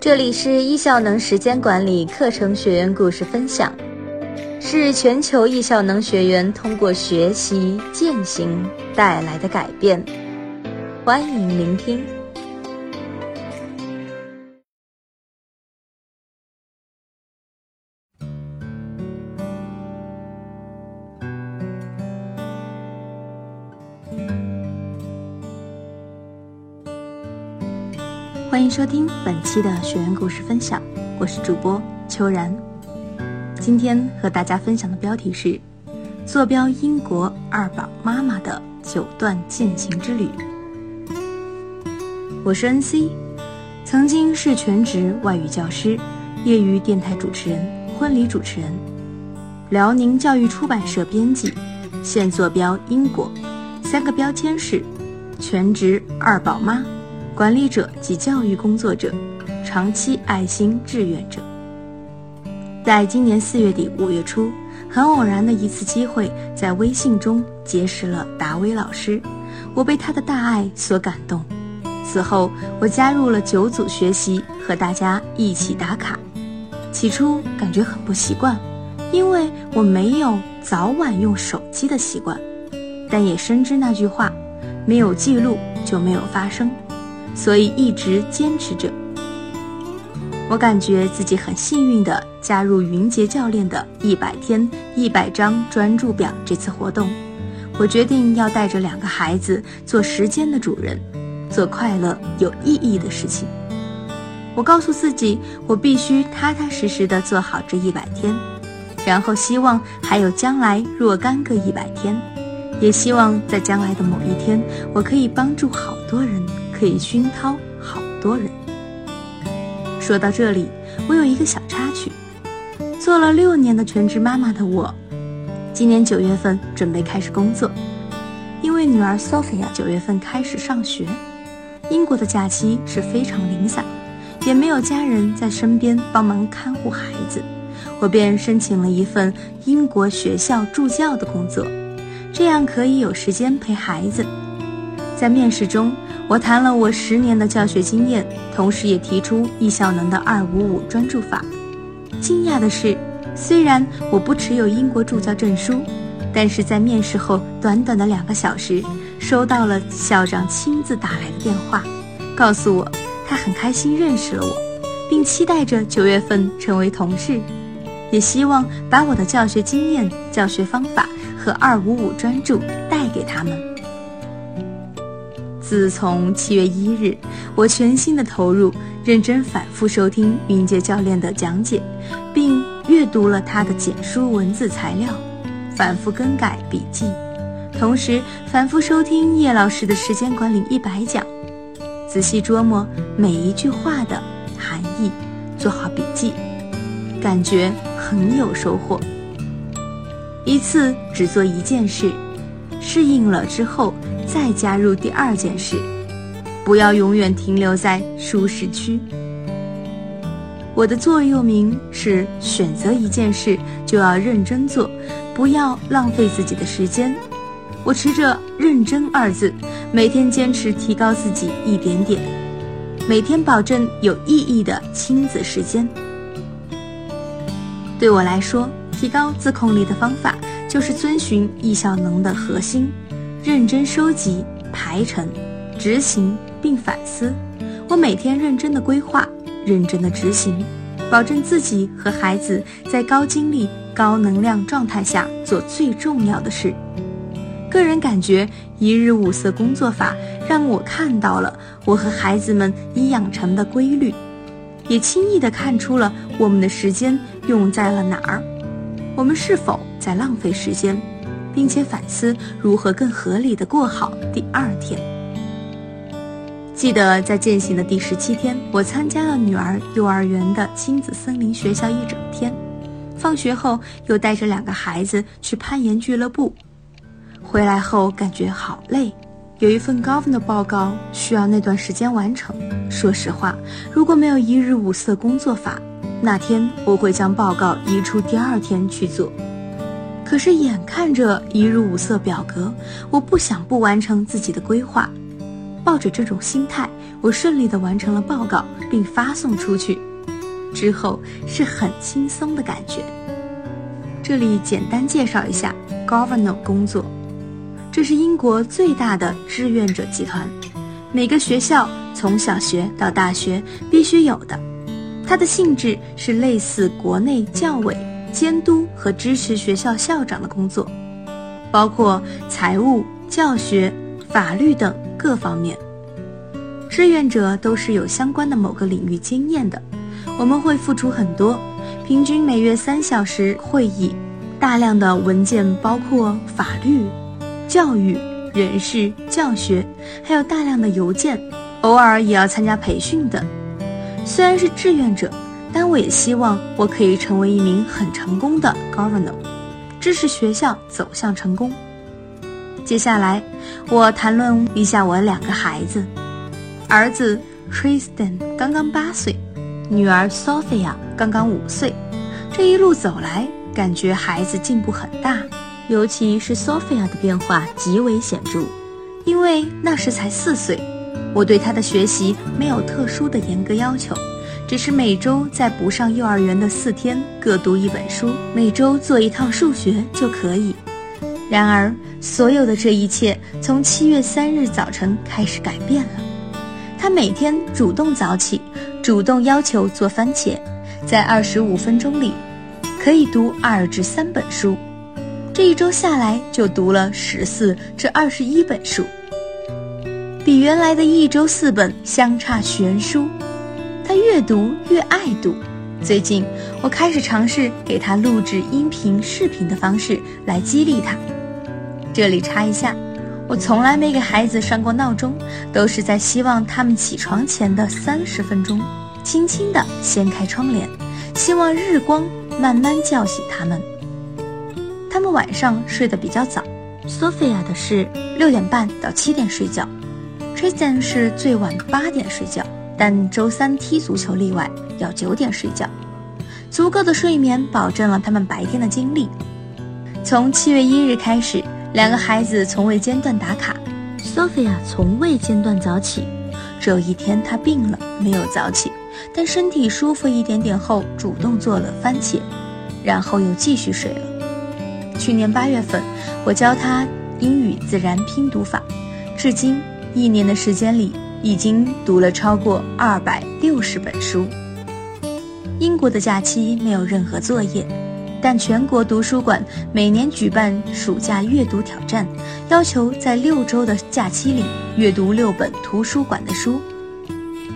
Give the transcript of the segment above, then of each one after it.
这里是易效能时间管理课程学员故事分享，是全球易效能学员通过学习践行带来的改变。欢迎聆听。欢迎收听本期的学员故事分享，我是主播秋然。今天和大家分享的标题是：坐标英国二宝妈妈的九段践行之旅。我是 NC，曾经是全职外语教师，业余电台主持人、婚礼主持人，辽宁教育出版社编辑，现坐标英国。三个标签是：全职二宝妈。管理者及教育工作者，长期爱心志愿者。在今年四月底五月初，很偶然的一次机会，在微信中结识了达威老师，我被他的大爱所感动。此后，我加入了九组学习，和大家一起打卡。起初感觉很不习惯，因为我没有早晚用手机的习惯，但也深知那句话：没有记录就没有发生。所以一直坚持着。我感觉自己很幸运地加入云杰教练的一百天一百张专注表这次活动。我决定要带着两个孩子做时间的主人，做快乐有意义的事情。我告诉自己，我必须踏踏实实地做好这一百天，然后希望还有将来若干个一百天，也希望在将来的某一天，我可以帮助好多人。可以熏陶好多人。说到这里，我有一个小插曲：做了六年的全职妈妈的我，今年九月份准备开始工作，因为女儿 Sophia 九月份开始上学。英国的假期是非常零散，也没有家人在身边帮忙看护孩子，我便申请了一份英国学校助教的工作，这样可以有时间陪孩子。在面试中。我谈了我十年的教学经验，同时也提出易效能的二五五专注法。惊讶的是，虽然我不持有英国助教证书，但是在面试后短短的两个小时，收到了校长亲自打来的电话，告诉我他很开心认识了我，并期待着九月份成为同事，也希望把我的教学经验、教学方法和二五五专注带给他们。自从七月一日，我全心的投入，认真反复收听云杰教练的讲解，并阅读了他的简书文字材料，反复更改笔记，同时反复收听叶老师的时间管理一百讲，仔细琢磨每一句话的含义，做好笔记，感觉很有收获。一次只做一件事，适应了之后。再加入第二件事，不要永远停留在舒适区。我的座右铭是：选择一件事就要认真做，不要浪费自己的时间。我持着“认真”二字，每天坚持提高自己一点点，每天保证有意义的亲子时间。对我来说，提高自控力的方法就是遵循易效能的核心。认真收集、排程、执行并反思。我每天认真的规划，认真的执行，保证自己和孩子在高精力、高能量状态下做最重要的事。个人感觉，一日五色工作法让我看到了我和孩子们已养成的规律，也轻易地看出了我们的时间用在了哪儿，我们是否在浪费时间。并且反思如何更合理的过好第二天。记得在践行的第十七天，我参加了女儿幼儿园的亲子森林学校一整天。放学后又带着两个孩子去攀岩俱乐部。回来后感觉好累，有一份 Governor 报告需要那段时间完成。说实话，如果没有一日五色工作法，那天我会将报告移出第二天去做。可是眼看着一入五色表格，我不想不完成自己的规划。抱着这种心态，我顺利地完成了报告并发送出去。之后是很轻松的感觉。这里简单介绍一下 Governor 工作，这是英国最大的志愿者集团，每个学校从小学到大学必须有的。它的性质是类似国内教委监督和支持学校校长的工作，包括财务、教学、法律等各方面。志愿者都是有相关的某个领域经验的。我们会付出很多，平均每月三小时会议，大量的文件，包括法律、教育、人事、教学，还有大量的邮件，偶尔也要参加培训等。虽然是志愿者，但我也希望我可以成为一名很成功的 governor，支持学校走向成功。接下来，我谈论一下我两个孩子，儿子 Tristan 刚刚八岁。女儿 Sophia 刚刚五岁，这一路走来，感觉孩子进步很大，尤其是 Sophia 的变化极为显著。因为那时才四岁，我对她的学习没有特殊的严格要求，只是每周在不上幼儿园的四天各读一本书，每周做一套数学就可以。然而，所有的这一切从七月三日早晨开始改变了。他每天主动早起。主动要求做番茄，在二十五分钟里，可以读二至三本书。这一周下来，就读了十四至二十一本书，比原来的一周四本相差悬殊。他越读越爱读。最近，我开始尝试给他录制音频、视频的方式来激励他。这里插一下。我从来没给孩子上过闹钟，都是在希望他们起床前的三十分钟，轻轻地掀开窗帘，希望日光慢慢叫醒他们。他们晚上睡得比较早，Sophia 的是六点半到七点睡觉，Tristan 是最晚八点睡觉，但周三踢足球例外，要九点睡觉。足够的睡眠保证了他们白天的精力。从七月一日开始。两个孩子从未间断打卡，Sophia 从未间断早起。只有一天她病了，没有早起，但身体舒服一点点后，主动做了番茄，然后又继续睡了。去年八月份，我教他英语自然拼读法，至今一年的时间里，已经读了超过二百六十本书。英国的假期没有任何作业。但全国图书馆每年举办暑假阅读挑战，要求在六周的假期里阅读六本图书馆的书。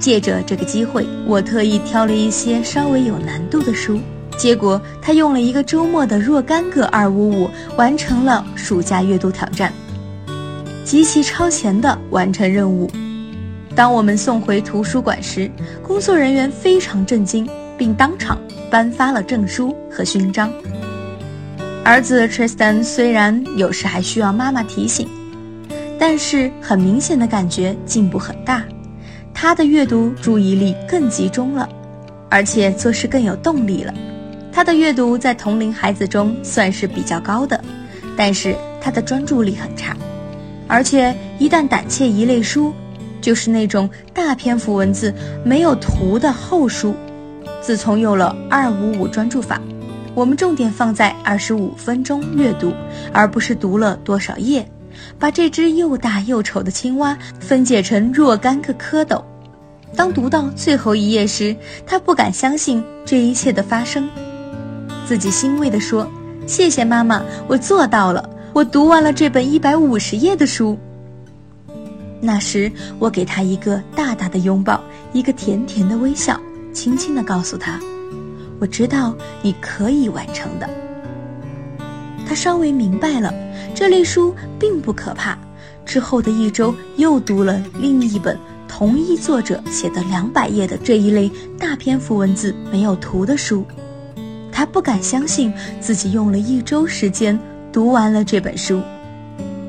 借着这个机会，我特意挑了一些稍微有难度的书。结果他用了一个周末的若干个二五五完成了暑假阅读挑战，极其超前的完成任务。当我们送回图书馆时，工作人员非常震惊，并当场。颁发了证书和勋章。儿子 Tristan 虽然有时还需要妈妈提醒，但是很明显的感觉进步很大。他的阅读注意力更集中了，而且做事更有动力了。他的阅读在同龄孩子中算是比较高的，但是他的专注力很差，而且一旦胆怯一类书，就是那种大篇幅文字没有图的厚书。自从有了二五五专注法，我们重点放在二十五分钟阅读，而不是读了多少页。把这只又大又丑的青蛙分解成若干个蝌蚪。当读到最后一页时，他不敢相信这一切的发生，自己欣慰地说：“谢谢妈妈，我做到了，我读完了这本一百五十页的书。”那时，我给他一个大大的拥抱，一个甜甜的微笑。轻轻地告诉他：“我知道你可以完成的。”他稍微明白了，这类书并不可怕。之后的一周，又读了另一本同一作者写的两百页的这一类大篇幅文字没有图的书。他不敢相信自己用了一周时间读完了这本书。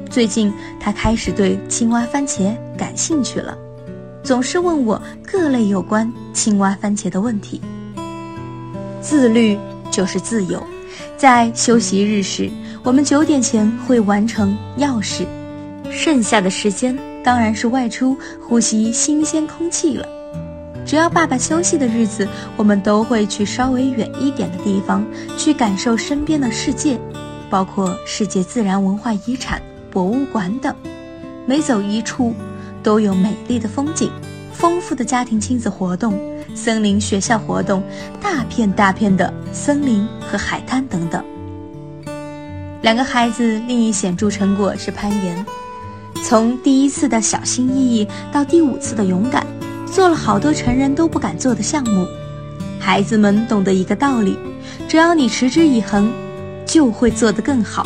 最近，他开始对青蛙番茄感兴趣了。总是问我各类有关青蛙番茄的问题。自律就是自由。在休息日时，我们九点前会完成要事，剩下的时间当然是外出呼吸新鲜空气了。只要爸爸休息的日子，我们都会去稍微远一点的地方，去感受身边的世界，包括世界自然文化遗产、博物馆等。每走一处，都有美丽的风景，丰富的家庭亲子活动，森林学校活动，大片大片的森林和海滩等等。两个孩子另一显著成果是攀岩，从第一次的小心翼翼到第五次的勇敢，做了好多成人都不敢做的项目。孩子们懂得一个道理：只要你持之以恒，就会做得更好。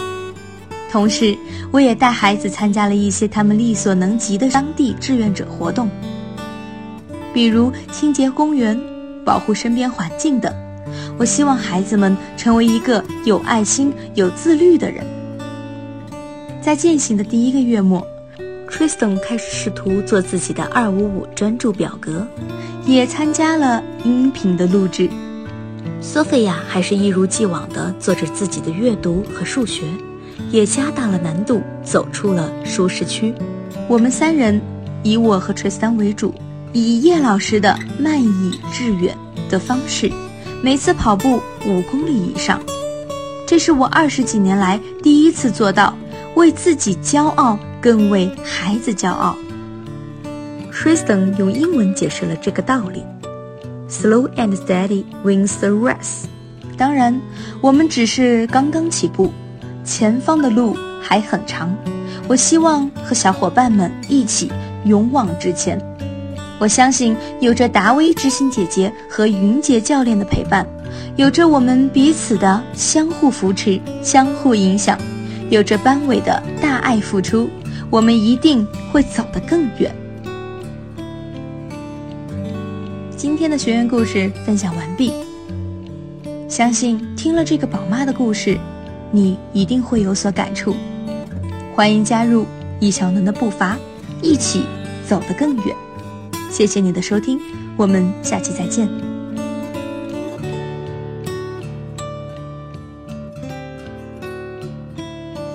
同时，我也带孩子参加了一些他们力所能及的当地志愿者活动，比如清洁公园、保护身边环境等。我希望孩子们成为一个有爱心、有自律的人。在践行的第一个月末，Tristan 开始试图做自己的二五五专注表格，也参加了音频的录制。Sophia 还是一如既往地做着自己的阅读和数学，也加大了难度，走出了舒适区。我们三人，以我和 Tristan 为主，以叶老师的慢以致远的方式。每次跑步五公里以上，这是我二十几年来第一次做到，为自己骄傲，更为孩子骄傲。Tristan 用英文解释了这个道理：Slow and steady wins the race。当然，我们只是刚刚起步，前方的路还很长。我希望和小伙伴们一起勇往直前。我相信有着达威知心姐姐和云杰教练的陪伴，有着我们彼此的相互扶持、相互影响，有着班委的大爱付出，我们一定会走得更远。今天的学员故事分享完毕，相信听了这个宝妈的故事，你一定会有所感触。欢迎加入易小能的步伐，一起走得更远。谢谢你的收听，我们下期再见。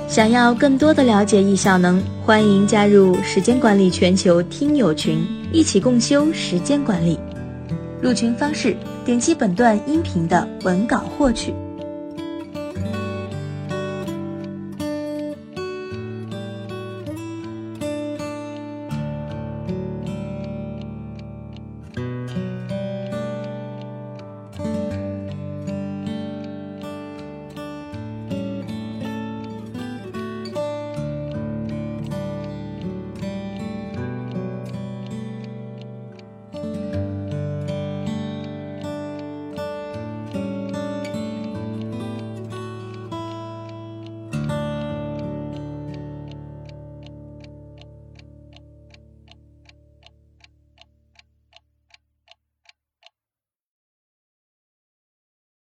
想要更多的了解易效能，欢迎加入时间管理全球听友群，一起共修时间管理。入群方式：点击本段音频的文稿获取。